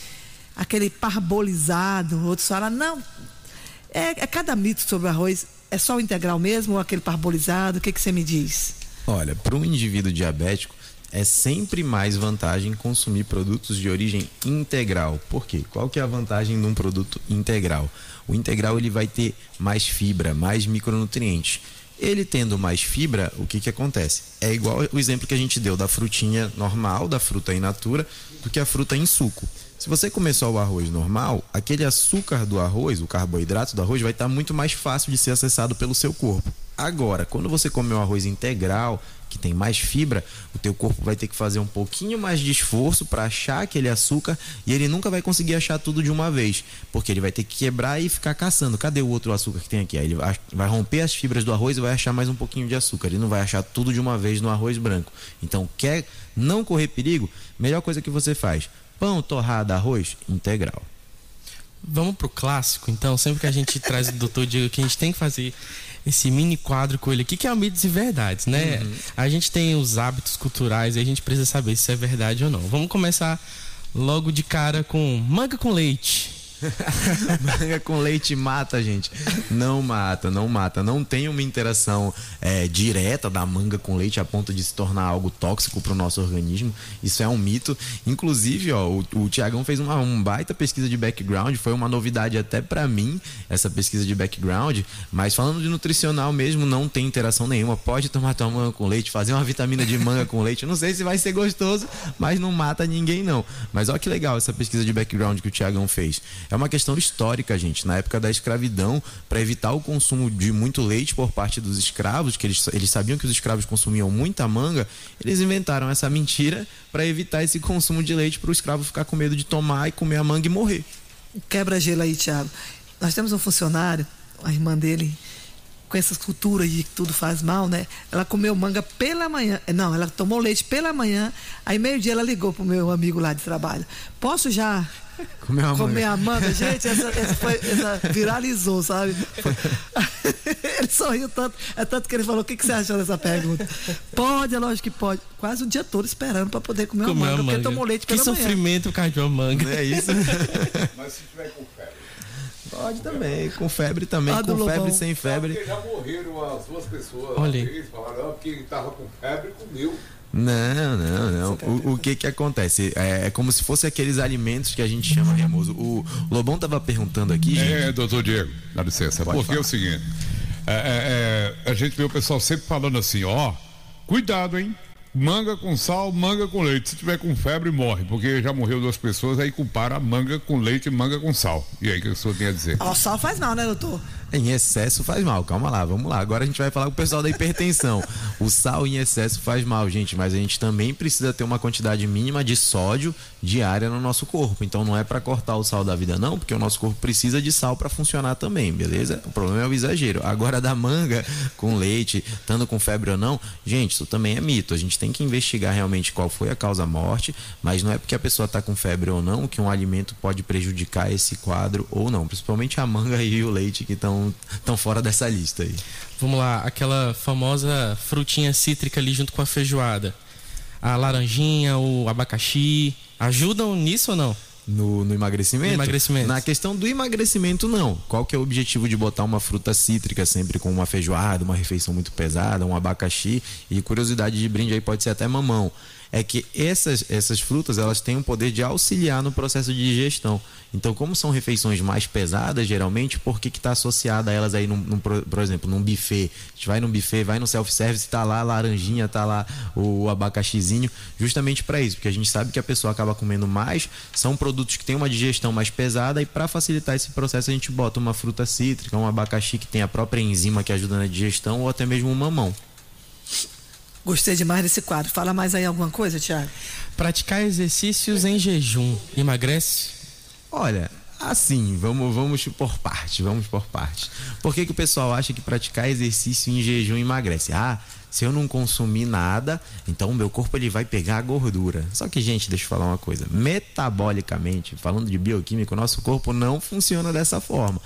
aquele parbolizado. Outros falam, não. É, é cada mito sobre o arroz. É só o integral mesmo ou aquele parbolizado? O que, que você me diz? Olha, para um indivíduo diabético, é sempre mais vantagem consumir produtos de origem integral. Por quê? Qual que é a vantagem de um produto integral? O integral ele vai ter mais fibra, mais micronutrientes. Ele tendo mais fibra, o que, que acontece? É igual o exemplo que a gente deu da frutinha normal, da fruta in natura, do que a fruta em suco. Se você comer só o arroz normal, aquele açúcar do arroz, o carboidrato do arroz, vai estar muito mais fácil de ser acessado pelo seu corpo. Agora, quando você comer o arroz integral, que tem mais fibra, o teu corpo vai ter que fazer um pouquinho mais de esforço para achar aquele açúcar e ele nunca vai conseguir achar tudo de uma vez, porque ele vai ter que quebrar e ficar caçando. Cadê o outro açúcar que tem aqui? Aí ele vai romper as fibras do arroz e vai achar mais um pouquinho de açúcar. Ele não vai achar tudo de uma vez no arroz branco. Então, quer não correr perigo? Melhor coisa que você faz: pão, torrada, arroz integral. Vamos pro clássico, então, sempre que a gente traz o doutor Diego que a gente tem que fazer esse mini quadro com ele aqui, que é o mitos e verdades, né? Uhum. A gente tem os hábitos culturais e a gente precisa saber se é verdade ou não. Vamos começar logo de cara com manga com leite. Manga com leite mata, gente. Não mata, não mata. Não tem uma interação é, direta da manga com leite a ponto de se tornar algo tóxico para o nosso organismo. Isso é um mito. Inclusive, ó, o, o Tiagão fez uma um baita pesquisa de background. Foi uma novidade até para mim, essa pesquisa de background. Mas falando de nutricional mesmo, não tem interação nenhuma. Pode tomar tua manga com leite, fazer uma vitamina de manga com leite. Não sei se vai ser gostoso, mas não mata ninguém, não. Mas olha que legal essa pesquisa de background que o Tiagão fez. É uma questão histórica, gente. Na época da escravidão, para evitar o consumo de muito leite por parte dos escravos, que eles, eles sabiam que os escravos consumiam muita manga, eles inventaram essa mentira para evitar esse consumo de leite para o escravo ficar com medo de tomar e comer a manga e morrer. Quebra gelo aí, Thiago. Nós temos um funcionário, a irmã dele com essas culturas de que tudo faz mal, né? Ela comeu manga pela manhã. Não, ela tomou leite pela manhã. Aí meio-dia ela ligou pro meu amigo lá de trabalho. Posso já Comer a manga. comer a manga? Gente, essa, essa, foi, essa viralizou, sabe? ele sorriu tanto. É tanto que ele falou: o que, que você achou dessa pergunta? Pode, é lógico que pode. Quase o dia todo esperando para poder comer, Comer uma manga, uma porque tomou leite Que pela manhã. sofrimento por causa de uma manga. É isso? Mas se tiver com febre. Pode também. Com febre também. Ah, com febre, Lobão. sem febre. Porque já morreram as duas pessoas. Olha vez, Falaram, ah, porque tava com febre comeu. Não, não, não. O, o que que acontece? É, é como se fosse aqueles alimentos que a gente chama, Remoso. O Lobão tava perguntando aqui, gente. É, doutor Diego, dá licença. Pode porque é o seguinte: é, é, é, a gente vê o pessoal sempre falando assim, ó, cuidado, hein? Manga com sal, manga com leite. Se tiver com febre, morre, porque já morreu duas pessoas, aí compara a manga com leite e manga com sal. E aí, o que o senhor tem a dizer? Ó, o sal faz mal, né, doutor? Em excesso faz mal, calma lá, vamos lá. Agora a gente vai falar com o pessoal da hipertensão. O sal em excesso faz mal, gente, mas a gente também precisa ter uma quantidade mínima de sódio diária no nosso corpo. Então não é para cortar o sal da vida, não, porque o nosso corpo precisa de sal para funcionar também, beleza? O problema é o exagero. Agora da manga com leite, estando com febre ou não, gente, isso também é mito. A gente tem que investigar realmente qual foi a causa morte, mas não é porque a pessoa está com febre ou não que um alimento pode prejudicar esse quadro ou não. Principalmente a manga e o leite que estão tão fora dessa lista aí. Vamos lá, aquela famosa frutinha cítrica ali junto com a feijoada. A laranjinha, o abacaxi, ajudam nisso ou não? No, no emagrecimento? No emagrecimento. Na questão do emagrecimento, não. Qual que é o objetivo de botar uma fruta cítrica sempre com uma feijoada, uma refeição muito pesada, um abacaxi e curiosidade de brinde aí pode ser até mamão. É que essas, essas frutas elas têm o poder de auxiliar no processo de digestão. Então, como são refeições mais pesadas, geralmente, por que está associada a elas aí, num, num, por exemplo, num buffet? A gente vai num buffet, vai no self-service, tá lá a laranjinha, tá lá o abacaxizinho, justamente para isso, porque a gente sabe que a pessoa acaba comendo mais, são produtos que têm uma digestão mais pesada e para facilitar esse processo a gente bota uma fruta cítrica, um abacaxi que tem a própria enzima que ajuda na digestão ou até mesmo um mamão. Gostei demais desse quadro. Fala mais aí alguma coisa, Tiago? Praticar exercícios em jejum emagrece? Olha, assim, vamos, vamos por parte, vamos por parte. Por que, que o pessoal acha que praticar exercício em jejum emagrece? Ah, se eu não consumir nada, então o meu corpo ele vai pegar a gordura. Só que, gente, deixa eu falar uma coisa. Metabolicamente, falando de bioquímica, o nosso corpo não funciona dessa forma.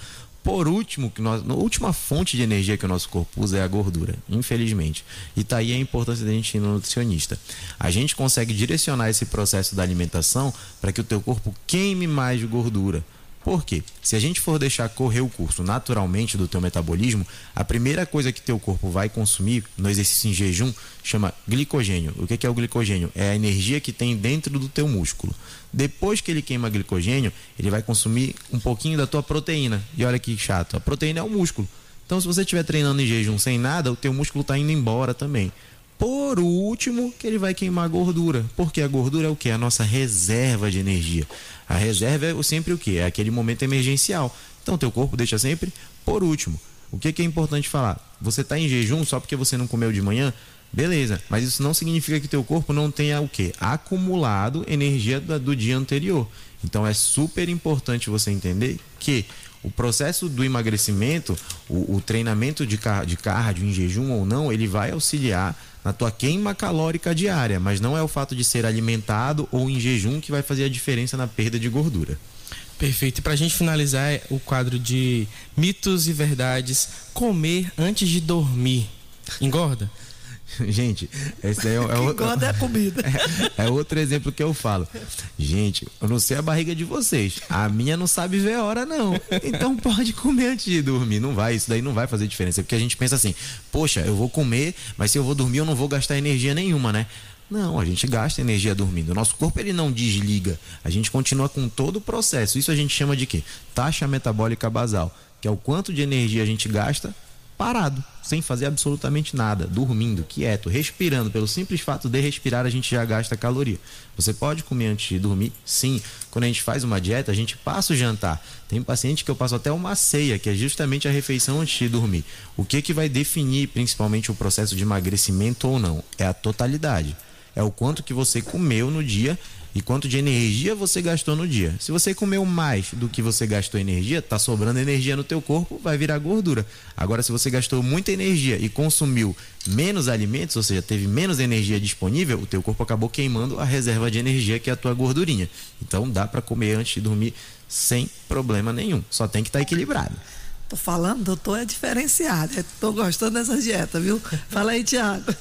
Por último, que nós, a última fonte de energia que o nosso corpo usa é a gordura, infelizmente. E tá aí a importância da gente ir no nutricionista. A gente consegue direcionar esse processo da alimentação para que o teu corpo queime mais de gordura. Por quê? Se a gente for deixar correr o curso naturalmente do teu metabolismo, a primeira coisa que teu corpo vai consumir no exercício em jejum chama glicogênio. O que é o glicogênio? É a energia que tem dentro do teu músculo. Depois que ele queima glicogênio, ele vai consumir um pouquinho da tua proteína. E olha que chato, a proteína é o músculo. Então, se você estiver treinando em jejum sem nada, o teu músculo está indo embora também. Por último, que ele vai queimar gordura. Porque a gordura é o que? A nossa reserva de energia. A reserva é sempre o que? É aquele momento emergencial. Então, teu corpo deixa sempre por último. O que, que é importante falar? Você está em jejum só porque você não comeu de manhã? Beleza, mas isso não significa que teu corpo não tenha o quê? Acumulado energia do, do dia anterior. Então é super importante você entender que o processo do emagrecimento, o, o treinamento de, car de cardio em jejum ou não, ele vai auxiliar na tua queima calórica diária, mas não é o fato de ser alimentado ou em jejum que vai fazer a diferença na perda de gordura. Perfeito. E pra gente finalizar é o quadro de mitos e verdades, comer antes de dormir engorda? Gente, esse daí é, O que engorda é comida. É, é outro exemplo que eu falo. Gente, eu não sei a barriga de vocês. A minha não sabe ver a hora, não. Então pode comer antes de dormir. Não vai, isso daí não vai fazer diferença. Porque a gente pensa assim, poxa, eu vou comer, mas se eu vou dormir, eu não vou gastar energia nenhuma, né? Não, a gente gasta energia dormindo. O nosso corpo ele não desliga. A gente continua com todo o processo. Isso a gente chama de quê? Taxa metabólica basal, que é o quanto de energia a gente gasta parado, sem fazer absolutamente nada, dormindo, quieto, respirando. Pelo simples fato de respirar, a gente já gasta caloria. Você pode comer antes de dormir? Sim. Quando a gente faz uma dieta, a gente passa o jantar. Tem paciente que eu passo até uma ceia, que é justamente a refeição antes de dormir. O que, que vai definir principalmente o processo de emagrecimento ou não? É a totalidade. É o quanto que você comeu no dia e quanto de energia você gastou no dia. Se você comeu mais do que você gastou energia, tá sobrando energia no teu corpo, vai virar gordura. Agora, se você gastou muita energia e consumiu menos alimentos, ou seja, teve menos energia disponível, o teu corpo acabou queimando a reserva de energia que é a tua gordurinha. Então, dá para comer antes de dormir sem problema nenhum. Só tem que estar tá equilibrado. Tô falando, doutor, é diferenciado. Tô gostando dessa dieta, viu? Fala aí, Tiago.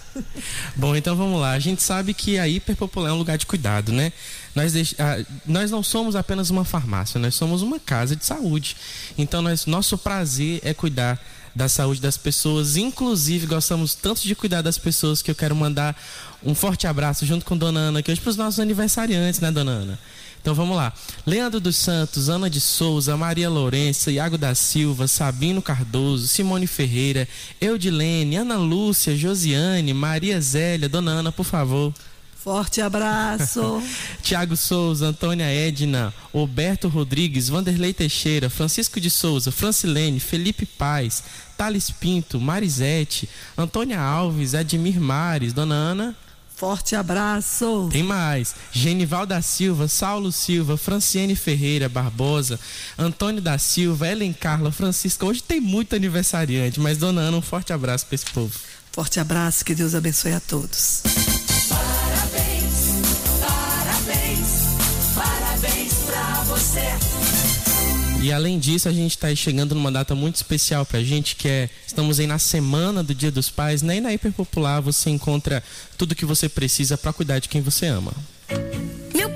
Bom, então vamos lá. A gente sabe que a hiperpopular é um lugar de cuidado, né? Nós, deix... ah, nós não somos apenas uma farmácia, nós somos uma casa de saúde. Então, nós... nosso prazer é cuidar da saúde das pessoas. Inclusive, gostamos tanto de cuidar das pessoas que eu quero mandar um forte abraço junto com Dona Ana aqui hoje para os nossos aniversariantes, né, Dona Ana? Então vamos lá. Leandro dos Santos, Ana de Souza, Maria Lourença, Iago da Silva, Sabino Cardoso, Simone Ferreira, Eudilene, Ana Lúcia, Josiane, Maria Zélia, Dona Ana, por favor. Forte abraço. Tiago Souza, Antônia Edna, Roberto Rodrigues, Vanderlei Teixeira, Francisco de Souza, Francilene, Felipe Paz, Thales Pinto, Marisete, Antônia Alves, Admir Mares, Dona Ana. Forte abraço. Tem mais. Genival da Silva, Saulo Silva, Franciene Ferreira Barbosa, Antônio da Silva, Ellen Carla, Francisca. Hoje tem muito aniversariante, mas dona Ana, um forte abraço para esse povo. Forte abraço, que Deus abençoe a todos. E além disso, a gente está chegando numa data muito especial para a gente, que é estamos aí na semana do Dia dos Pais, né? E na Hiperpopular você encontra tudo que você precisa para cuidar de quem você ama.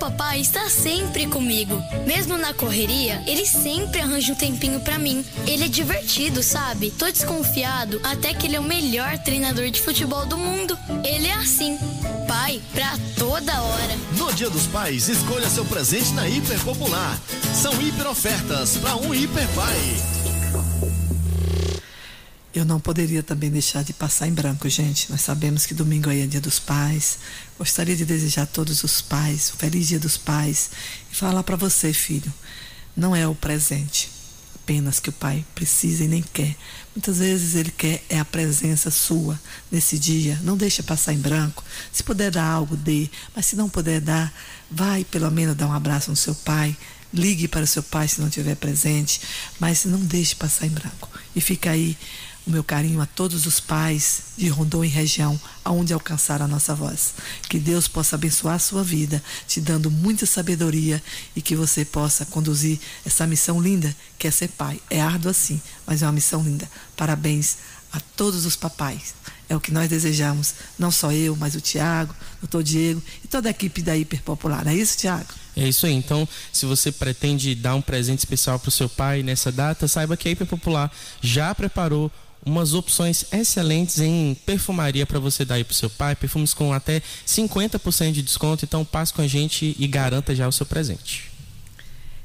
Papai está sempre comigo. Mesmo na correria, ele sempre arranja um tempinho para mim. Ele é divertido, sabe? Tô desconfiado até que ele é o melhor treinador de futebol do mundo. Ele é assim, pai pra toda hora. No Dia dos Pais, escolha seu presente na Hiper Popular. São hiper ofertas para um hiper pai. Eu não poderia também deixar de passar em branco, gente. Nós sabemos que domingo aí é dia dos pais. Gostaria de desejar a todos os pais um feliz dia dos pais e falar para você, filho, não é o presente apenas que o pai precisa e nem quer. Muitas vezes ele quer é a presença sua nesse dia. Não deixa passar em branco. Se puder dar algo, dê. Mas se não puder dar, vai pelo menos dar um abraço no seu pai. Ligue para o seu pai se não estiver presente. Mas não deixe passar em branco. E fica aí o meu carinho a todos os pais de Rondônia e região, aonde alcançar a nossa voz. Que Deus possa abençoar a sua vida, te dando muita sabedoria e que você possa conduzir essa missão linda que é ser pai. É árduo assim, mas é uma missão linda. Parabéns a todos os papais. É o que nós desejamos, não só eu, mas o Tiago, o doutor Diego e toda a equipe da Hiper Popular. Não é isso, Tiago? É isso aí. Então, se você pretende dar um presente especial para o seu pai nessa data, saiba que a Hiper Popular já preparou umas opções excelentes em perfumaria para você dar aí pro seu pai, perfumes com até 50% de desconto, então passe com a gente e garanta já o seu presente.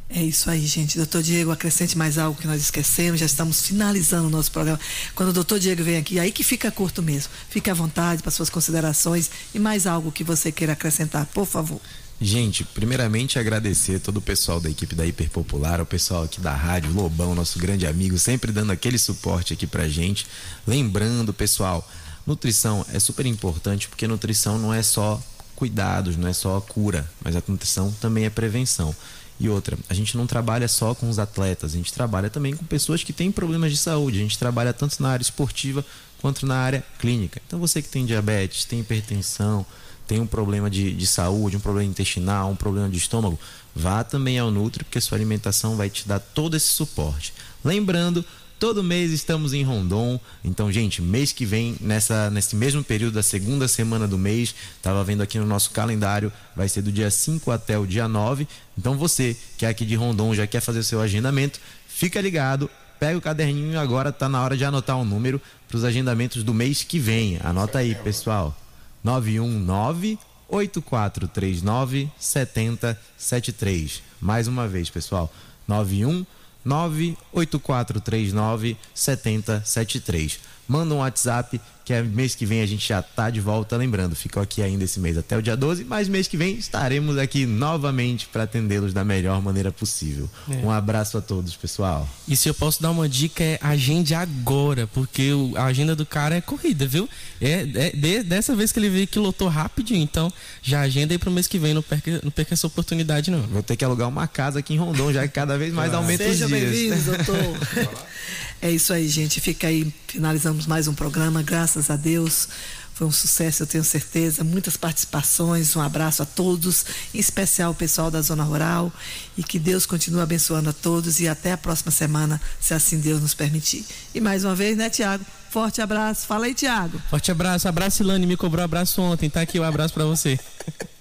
É isso aí, gente. Doutor Diego, acrescente mais algo que nós esquecemos, já estamos finalizando o nosso programa. Quando o doutor Diego vem aqui, aí que fica curto mesmo. Fique à vontade para suas considerações e mais algo que você queira acrescentar, por favor. Gente, primeiramente agradecer todo o pessoal da equipe da Hiper Popular, o pessoal aqui da rádio, Lobão, nosso grande amigo, sempre dando aquele suporte aqui pra gente. Lembrando, pessoal, nutrição é super importante porque nutrição não é só cuidados, não é só cura, mas a nutrição também é prevenção. E outra, a gente não trabalha só com os atletas, a gente trabalha também com pessoas que têm problemas de saúde. A gente trabalha tanto na área esportiva quanto na área clínica. Então você que tem diabetes, tem hipertensão, tem um problema de, de saúde, um problema intestinal, um problema de estômago, vá também ao Nutri, porque sua alimentação vai te dar todo esse suporte. Lembrando, todo mês estamos em Rondon, então, gente, mês que vem, nessa, nesse mesmo período da segunda semana do mês, estava vendo aqui no nosso calendário, vai ser do dia 5 até o dia 9. Então, você que é aqui de Rondon já quer fazer o seu agendamento, fica ligado, pega o caderninho agora está na hora de anotar o um número para os agendamentos do mês que vem. Anota aí, pessoal. 919 8439 7073. Mais uma vez, pessoal. 91 98439 7073. Manda um WhatsApp que é mês que vem a gente já tá de volta. Lembrando, ficou aqui ainda esse mês até o dia 12, mas mês que vem estaremos aqui novamente para atendê-los da melhor maneira possível. É. Um abraço a todos, pessoal. E se eu posso dar uma dica, é agende agora, porque a agenda do cara é corrida, viu? É, é de, dessa vez que ele veio que lotou rapidinho, então já agenda aí pro mês que vem, não perca, não perca essa oportunidade não. Vou ter que alugar uma casa aqui em Rondon, já que cada vez mais aumenta Seja os dias. Seja bem-vindo, doutor. É isso aí, gente. Fica aí, finalizamos mais um programa, graças a Deus. Foi um sucesso, eu tenho certeza. Muitas participações. Um abraço a todos, em especial o pessoal da Zona Rural. E que Deus continue abençoando a todos. E até a próxima semana, se assim Deus nos permitir. E mais uma vez, né, Tiago? Forte abraço. Fala aí, Tiago. Forte abraço. Abraço, Ilane. Me cobrou abraço ontem. Tá aqui o um abraço para você.